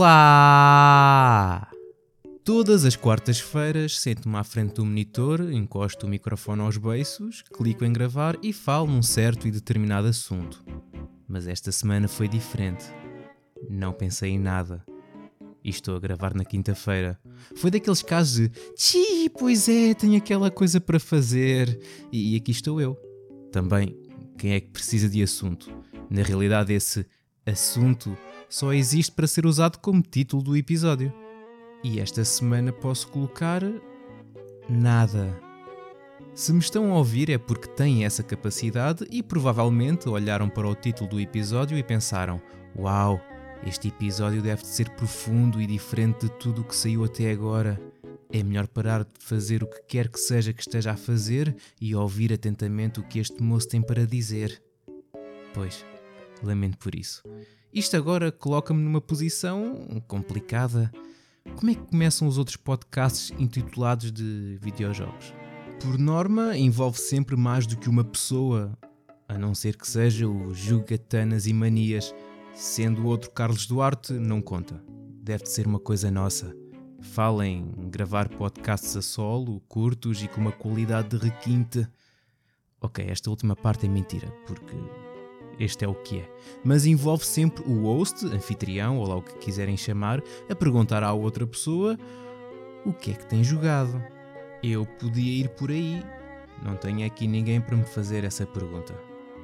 Olá! Todas as quartas-feiras sento-me à frente do monitor, encosto o microfone aos beiços, clico em gravar e falo num certo e determinado assunto. Mas esta semana foi diferente. Não pensei em nada. E estou a gravar na quinta-feira. Foi daqueles casos de Tchi, pois é, tenho aquela coisa para fazer. E, e aqui estou eu. Também, quem é que precisa de assunto? Na realidade, esse assunto só existe para ser usado como título do episódio. E esta semana posso colocar. nada. Se me estão a ouvir é porque têm essa capacidade e provavelmente olharam para o título do episódio e pensaram: Uau, este episódio deve de ser profundo e diferente de tudo o que saiu até agora. É melhor parar de fazer o que quer que seja que esteja a fazer e ouvir atentamente o que este moço tem para dizer. Pois, lamento por isso. Isto agora coloca-me numa posição complicada. Como é que começam os outros podcasts intitulados de videojogos? Por norma, envolve sempre mais do que uma pessoa, a não ser que seja o Jugatanas e Manias, sendo o outro Carlos Duarte, não conta. Deve de ser uma coisa nossa. Falem gravar podcasts a solo, curtos e com uma qualidade de requinte. Ok, esta última parte é mentira, porque este é o que é. Mas envolve sempre o host, anfitrião, ou lá o que quiserem chamar, a perguntar à outra pessoa o que é que tem jogado. Eu podia ir por aí, não tenho aqui ninguém para me fazer essa pergunta.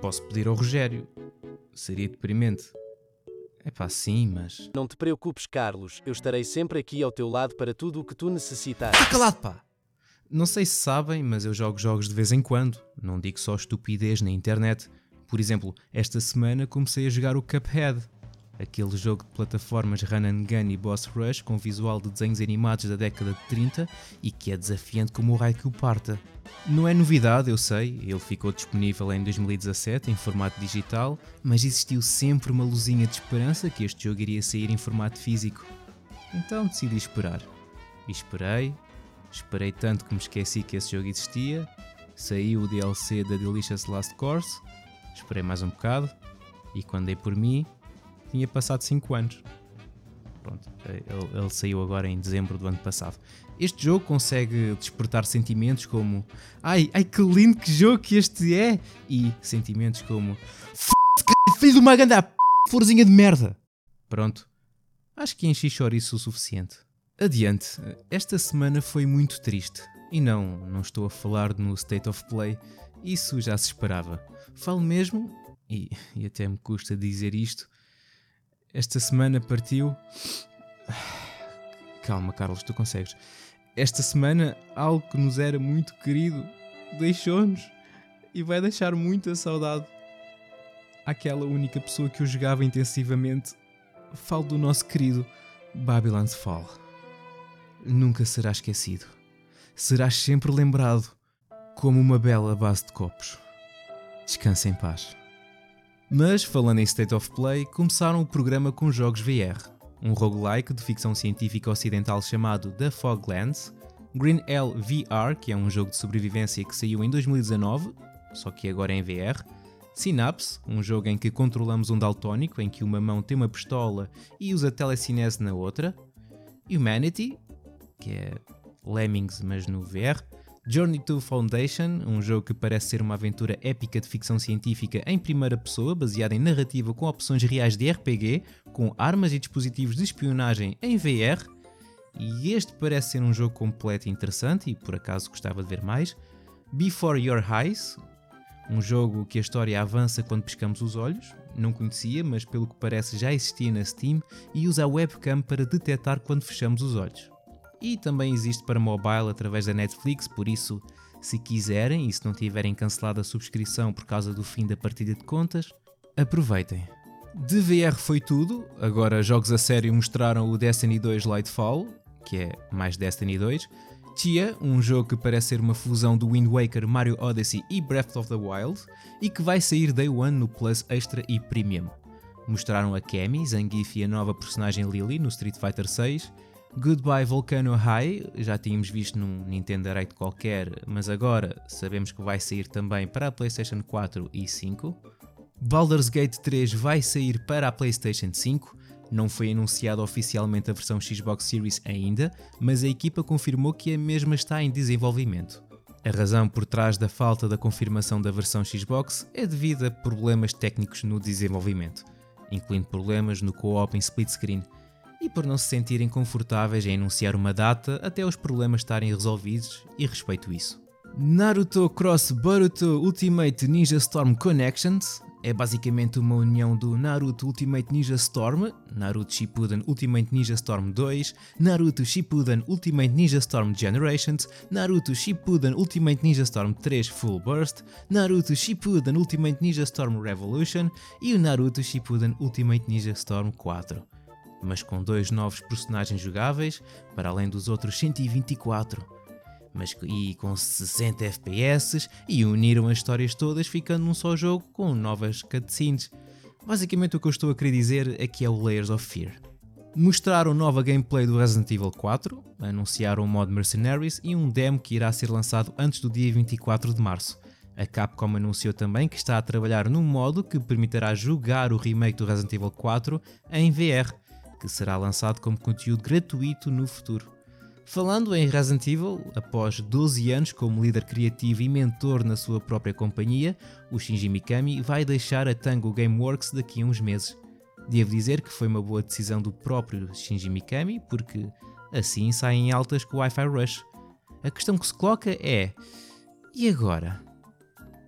Posso pedir ao Rogério. Seria deprimente. É pá, sim, mas. Não te preocupes, Carlos, eu estarei sempre aqui ao teu lado para tudo o que tu necessitares. Está calado, pá! Não sei se sabem, mas eu jogo jogos de vez em quando. Não digo só estupidez na internet. Por exemplo, esta semana comecei a jogar o Cuphead, aquele jogo de plataformas run and gun e boss rush com visual de desenhos animados da década de 30 e que é desafiante como o raio que o parta. Não é novidade, eu sei, ele ficou disponível em 2017 em formato digital, mas existiu sempre uma luzinha de esperança que este jogo iria sair em formato físico. Então decidi esperar. E esperei, esperei tanto que me esqueci que esse jogo existia, saiu o DLC da Delicious Last Course Esperei mais um bocado e quando dei por mim, tinha passado 5 anos. Pronto, ele, ele, saiu agora em dezembro do ano passado. Este jogo consegue despertar sentimentos como Ai, ai que lindo que jogo que este é! E sentimentos como F***, filho de uma grande florzinha de merda! Pronto, acho que enchi chouriço o suficiente. Adiante, esta semana foi muito triste. E não, não estou a falar no State of Play, isso já se esperava. Falo mesmo, e, e até me custa dizer isto, esta semana partiu. Calma, Carlos, tu consegues. Esta semana, algo que nos era muito querido deixou-nos e vai deixar muita saudade àquela única pessoa que o jogava intensivamente. Falo do nosso querido Babylon's Fall. Nunca será esquecido. Serás sempre lembrado como uma bela base de copos. Descansa em paz. Mas, falando em State of Play, começaram o programa com jogos VR. Um roguelike de ficção científica ocidental chamado The Foglands, Green Hell VR, que é um jogo de sobrevivência que saiu em 2019, só que agora em VR, Synapse, um jogo em que controlamos um daltónico em que uma mão tem uma pistola e usa telecinese na outra, Humanity, que é Lemmings mas no VR, Journey to Foundation, um jogo que parece ser uma aventura épica de ficção científica em primeira pessoa, baseada em narrativa com opções reais de RPG, com armas e dispositivos de espionagem em VR. E este parece ser um jogo completo e interessante, e por acaso gostava de ver mais. Before Your Eyes, um jogo que a história avança quando piscamos os olhos. Não conhecia, mas pelo que parece já existia na Steam e usa a webcam para detectar quando fechamos os olhos e também existe para mobile através da Netflix, por isso, se quiserem e se não tiverem cancelado a subscrição por causa do fim da partida de contas, aproveitem. De VR foi tudo, agora jogos a sério mostraram o Destiny 2 Lightfall, que é mais Destiny 2, Chia, um jogo que parece ser uma fusão do Wind Waker, Mario Odyssey e Breath of the Wild, e que vai sair Day One no Plus Extra e Premium. Mostraram a Cammy, Zangief e a nova personagem Lily no Street Fighter 6, Goodbye Volcano High, já tínhamos visto num Nintendo Direct qualquer, mas agora sabemos que vai sair também para a PlayStation 4 e 5. Baldur's Gate 3 vai sair para a PlayStation 5. Não foi anunciada oficialmente a versão Xbox Series ainda, mas a equipa confirmou que a mesma está em desenvolvimento. A razão por trás da falta da confirmação da versão Xbox é devido a problemas técnicos no desenvolvimento, incluindo problemas no co-op em split screen, e por não se sentirem confortáveis em anunciar uma data até os problemas estarem resolvidos e respeito isso. Naruto Cross Boruto Ultimate Ninja Storm Connections é basicamente uma união do Naruto Ultimate Ninja Storm, Naruto Shippuden Ultimate Ninja Storm 2, Naruto Shippuden Ultimate Ninja Storm Generations, Naruto Shippuden Ultimate Ninja Storm 3 Full Burst, Naruto Shippuden Ultimate Ninja Storm Revolution e o Naruto Shippuden Ultimate Ninja Storm 4. Mas com dois novos personagens jogáveis, para além dos outros 124 mas e com 60 FPS e uniram as histórias todas ficando num só jogo com novas cutscenes. Basicamente o que eu estou a querer dizer é que é o Layers of Fear. Mostraram nova gameplay do Resident Evil 4, anunciaram o mod Mercenaries e um demo que irá ser lançado antes do dia 24 de março. A Capcom anunciou também que está a trabalhar num modo que permitirá jogar o remake do Resident Evil 4 em VR, que será lançado como conteúdo gratuito no futuro. Falando em Resident Evil, após 12 anos como líder criativo e mentor na sua própria companhia, o Shinji Mikami vai deixar a Tango Gameworks daqui a uns meses. Devo dizer que foi uma boa decisão do próprio Shinji Mikami, porque assim saem altas com o Wi-Fi Rush. A questão que se coloca é: e agora?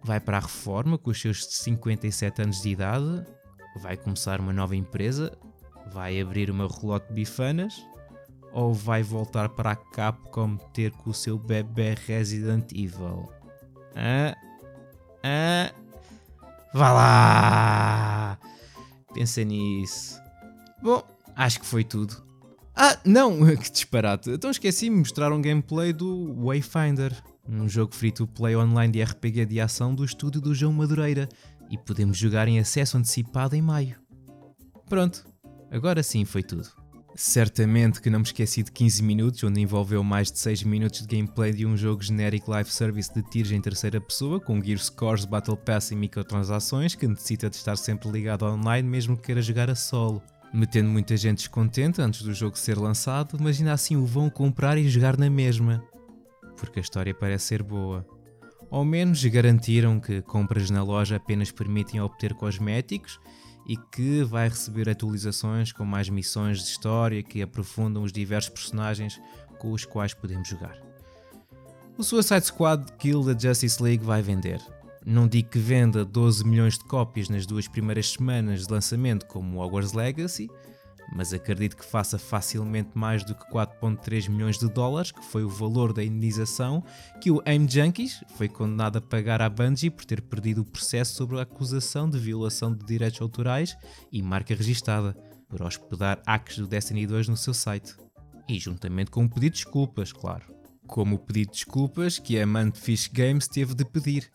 Vai para a reforma com os seus 57 anos de idade? Vai começar uma nova empresa? Vai abrir uma relote de bifanas? ou vai voltar para a Capcom ter com o seu bebê Resident Evil? Ah, ah, vá lá! Pensa nisso. Bom, acho que foi tudo. Ah, não, que disparate. Então esqueci-me de mostrar um gameplay do Wayfinder, um jogo free-to-play online de RPG de ação do estúdio do João Madureira, e podemos jogar em acesso antecipado em maio. Pronto, agora sim foi tudo. Certamente que não me esqueci de 15 minutos, onde envolveu mais de 6 minutos de gameplay de um jogo genérico live service de tiros em terceira pessoa, com Gear Scores, Battle Pass e microtransações, que necessita de estar sempre ligado online mesmo que queira jogar a solo. Metendo muita gente descontente antes do jogo ser lançado, mas ainda assim o vão comprar e jogar na mesma. Porque a história parece ser boa. Ao menos garantiram que compras na loja apenas permitem obter cosméticos e que vai receber atualizações com mais missões de história que aprofundam os diversos personagens com os quais podemos jogar. O Suicide Squad Kill da Justice League vai vender. Não digo que venda 12 milhões de cópias nas duas primeiras semanas de lançamento como Hogwarts Legacy, mas acredito que faça facilmente mais do que 4,3 milhões de dólares, que foi o valor da indenização que o Aim Junkies foi condenado a pagar à Bungie por ter perdido o processo sobre a acusação de violação de direitos autorais e marca registada, por hospedar hacks do Destiny 2 no seu site. E juntamente com um pedido de desculpas, claro. Como o pedido de desculpas que a Mantfish Games teve de pedir,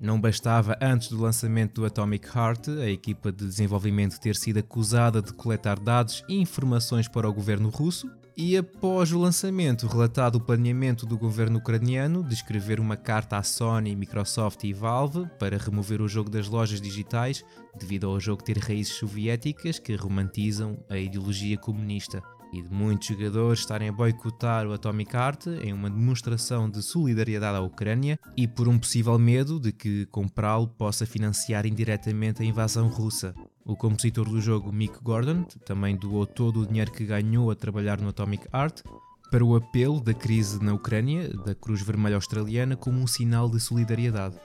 não bastava antes do lançamento do Atomic Heart a equipa de desenvolvimento ter sido acusada de coletar dados e informações para o governo russo, e após o lançamento relatado o planeamento do governo ucraniano de escrever uma carta à Sony, Microsoft e Valve para remover o jogo das lojas digitais devido ao jogo ter raízes soviéticas que romantizam a ideologia comunista e de muitos jogadores estarem a boicotar o Atomic Heart em uma demonstração de solidariedade à Ucrânia e por um possível medo de que comprá-lo possa financiar indiretamente a invasão russa. O compositor do jogo, Mick Gordon, também doou todo o dinheiro que ganhou a trabalhar no Atomic Heart para o apelo da crise na Ucrânia da Cruz Vermelha Australiana como um sinal de solidariedade.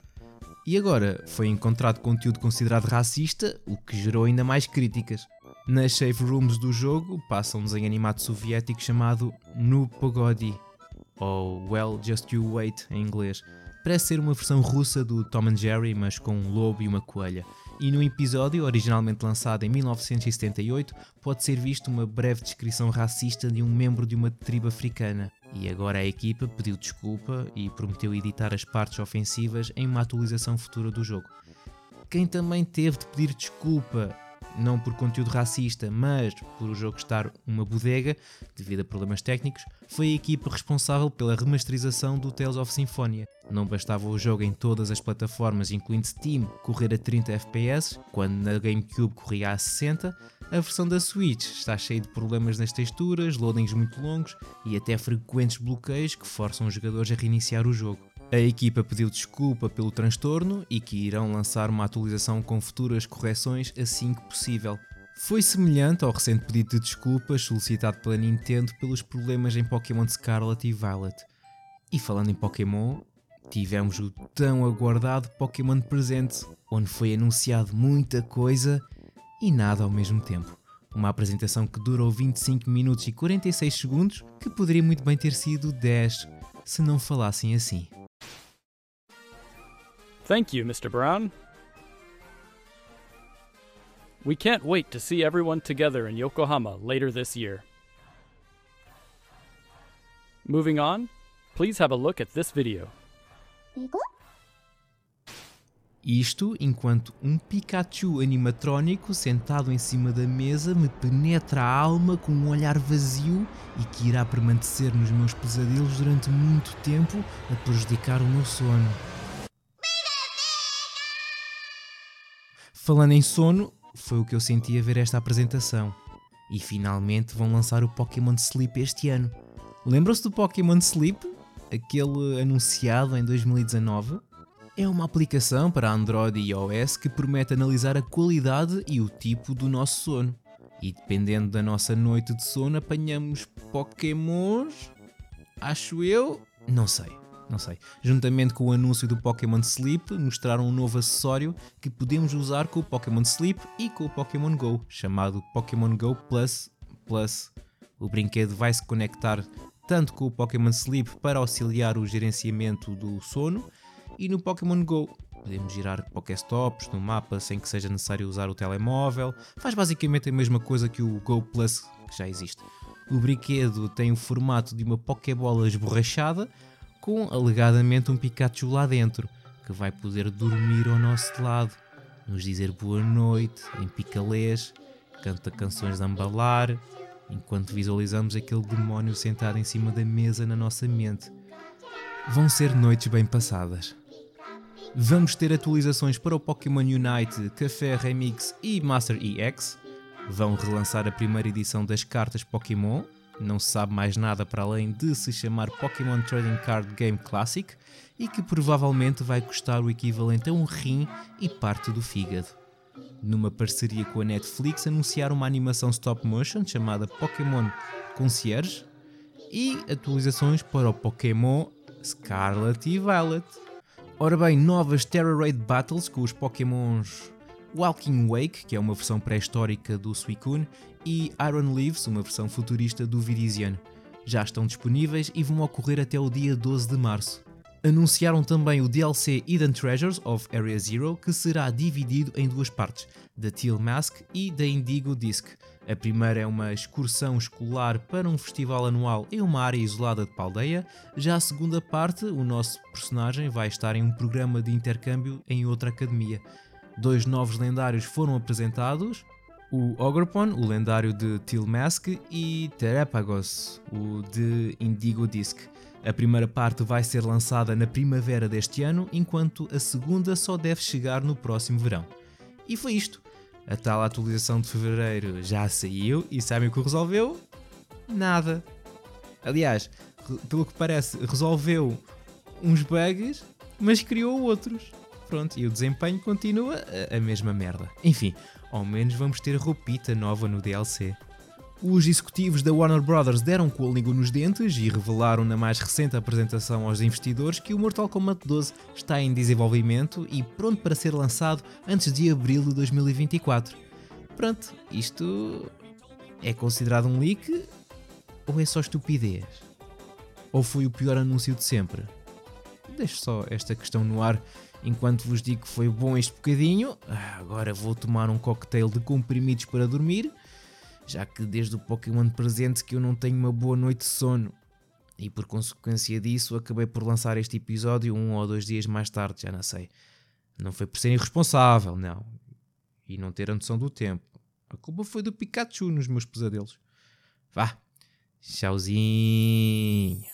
E agora foi encontrado conteúdo considerado racista, o que gerou ainda mais críticas. Nas save rooms do jogo passa um desenho animado soviético chamado No Pogodi, ou Well Just You Wait em inglês. Parece ser uma versão russa do Tom and Jerry, mas com um lobo e uma coelha. E no episódio, originalmente lançado em 1978, pode ser visto uma breve descrição racista de um membro de uma tribo africana. E agora a equipa pediu desculpa e prometeu editar as partes ofensivas em uma atualização futura do jogo. Quem também teve de pedir desculpa não por conteúdo racista, mas por o jogo estar uma bodega, devido a problemas técnicos, foi a equipa responsável pela remasterização do Tales of Symphonia. Não bastava o jogo em todas as plataformas, incluindo Steam, correr a 30 FPS, quando na GameCube corria a 60, a versão da Switch está cheia de problemas nas texturas, loadings muito longos e até frequentes bloqueios que forçam os jogadores a reiniciar o jogo. A equipa pediu desculpa pelo transtorno e que irão lançar uma atualização com futuras correções assim que possível. Foi semelhante ao recente pedido de desculpas solicitado pela Nintendo pelos problemas em Pokémon Scarlet e Violet. E falando em Pokémon, tivemos o tão aguardado Pokémon Presente, onde foi anunciado muita coisa e nada ao mesmo tempo. Uma apresentação que durou 25 minutos e 46 segundos, que poderia muito bem ter sido 10 se não falassem assim. Thank you, Mr. Brown. We can't wait to see everyone together in Yokohama later this year. Moving on, please have a look at this video. Isto enquanto um Pikachu animatrónico sentado em cima da mesa me penetra a alma com um olhar vazio e que irá permanecer nos meus pesadelos durante muito tempo a prejudicar o meu sono. Falando em sono, foi o que eu senti a ver esta apresentação. E finalmente vão lançar o Pokémon Sleep este ano. Lembram-se do Pokémon Sleep? Aquele anunciado em 2019? É uma aplicação para Android e iOS que promete analisar a qualidade e o tipo do nosso sono. E dependendo da nossa noite de sono, apanhamos Pokémons? Acho eu? Não sei não sei. Juntamente com o anúncio do Pokémon Sleep, mostraram um novo acessório que podemos usar com o Pokémon Sleep e com o Pokémon Go, chamado Pokémon Go Plus Plus. O brinquedo vai se conectar tanto com o Pokémon Sleep para auxiliar o gerenciamento do sono e no Pokémon Go podemos girar Pokéstops no mapa sem que seja necessário usar o telemóvel. Faz basicamente a mesma coisa que o Go Plus que já existe. O brinquedo tem o formato de uma Pokébola esborrachada, com alegadamente um Pikachu lá dentro, que vai poder dormir ao nosso lado, nos dizer boa noite em picalês, canta canções de ambalar, enquanto visualizamos aquele demónio sentado em cima da mesa na nossa mente. Vão ser noites bem passadas. Vamos ter atualizações para o Pokémon Unite, Café Remix e Master EX. Vão relançar a primeira edição das cartas Pokémon, não se sabe mais nada para além de se chamar Pokémon Trading Card Game Classic e que provavelmente vai custar o equivalente a um rim e parte do fígado. Numa parceria com a Netflix, anunciaram uma animação stop motion chamada Pokémon Concierge e atualizações para o Pokémon Scarlet e Violet. Ora bem, novas Terra Raid Battles com os Pokémons Walking Wake, que é uma versão pré-histórica do Suicune, e Iron Leaves, uma versão futurista do Virizion. Já estão disponíveis e vão ocorrer até o dia 12 de março. Anunciaram também o DLC Hidden Treasures of Area Zero, que será dividido em duas partes, da Teal Mask e da Indigo Disc. A primeira é uma excursão escolar para um festival anual em uma área isolada de Paldeia, já a segunda parte, o nosso personagem vai estar em um programa de intercâmbio em outra academia. Dois novos lendários foram apresentados, o Ogrepon, o lendário de Tilmask, e Terepagos, o de Indigo Disc. A primeira parte vai ser lançada na primavera deste ano, enquanto a segunda só deve chegar no próximo verão. E foi isto. A tal atualização de fevereiro já saiu e sabem o que resolveu? Nada. Aliás, pelo que parece, resolveu uns bugs, mas criou outros. Pronto, e o desempenho continua a, mesma merda. Enfim, ao menos vamos ter roupita nova no DLC. Os executivos da Warner Bros. deram com a língua nos dentes e revelaram na mais recente apresentação aos investidores que o Mortal Kombat 12 está em desenvolvimento e pronto para ser lançado antes de abril de 2024. Pronto, isto é considerado um leak ou é só estupidez? Ou foi o pior anúncio de sempre? Deixo só esta questão no ar Enquanto vos digo que foi bom este bocadinho, ah, agora vou tomar um cocktail de comprimidos para dormir, já que desde o Pokémon presente que eu não tenho uma boa noite de sono. E por consequência disso acabei por lançar este episódio um ou dois dias mais tarde, já não sei. Não foi por ser irresponsável, não. E não ter a noção do tempo. A culpa foi do Pikachu nos meus pesadelos. Vá. Tchauzinho.